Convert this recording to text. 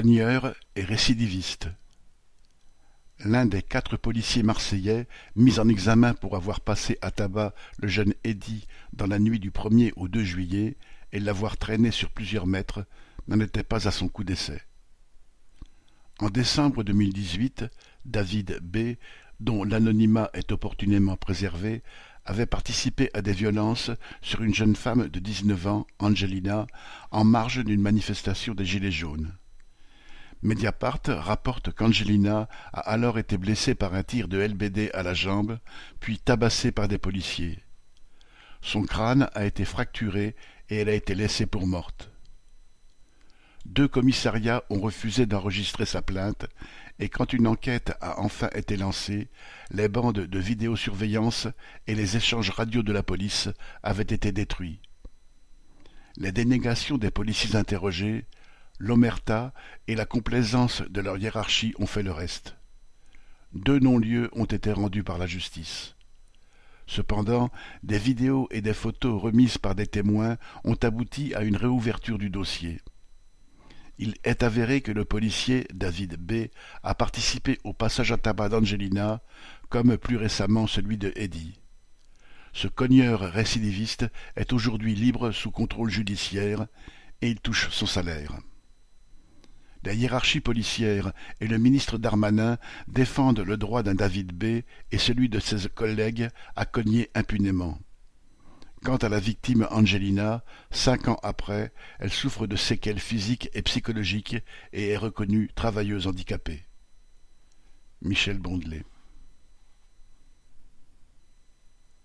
Cogneur et récidiviste. L'un des quatre policiers marseillais mis en examen pour avoir passé à tabac le jeune Eddy dans la nuit du 1er au 2 juillet et l'avoir traîné sur plusieurs mètres n'en était pas à son coup d'essai. En décembre 2018, David B., dont l'anonymat est opportunément préservé, avait participé à des violences sur une jeune femme de dix-neuf ans, Angelina, en marge d'une manifestation des Gilets jaunes. Mediapart rapporte qu'Angelina a alors été blessée par un tir de LBD à la jambe, puis tabassée par des policiers. Son crâne a été fracturé et elle a été laissée pour morte. Deux commissariats ont refusé d'enregistrer sa plainte et quand une enquête a enfin été lancée, les bandes de vidéosurveillance et les échanges radio de la police avaient été détruits. Les dénégations des policiers interrogés, l'omerta et la complaisance de leur hiérarchie ont fait le reste. Deux non-lieux ont été rendus par la justice. Cependant, des vidéos et des photos remises par des témoins ont abouti à une réouverture du dossier. Il est avéré que le policier David B a participé au passage à tabac d'Angelina, comme plus récemment celui de Eddy. Ce cogneur récidiviste est aujourd'hui libre sous contrôle judiciaire et il touche son salaire. La hiérarchie policière et le ministre Darmanin défendent le droit d'un David B et celui de ses collègues à cogner impunément. Quant à la victime Angelina, cinq ans après, elle souffre de séquelles physiques et psychologiques et est reconnue travailleuse handicapée. Michel Bondelet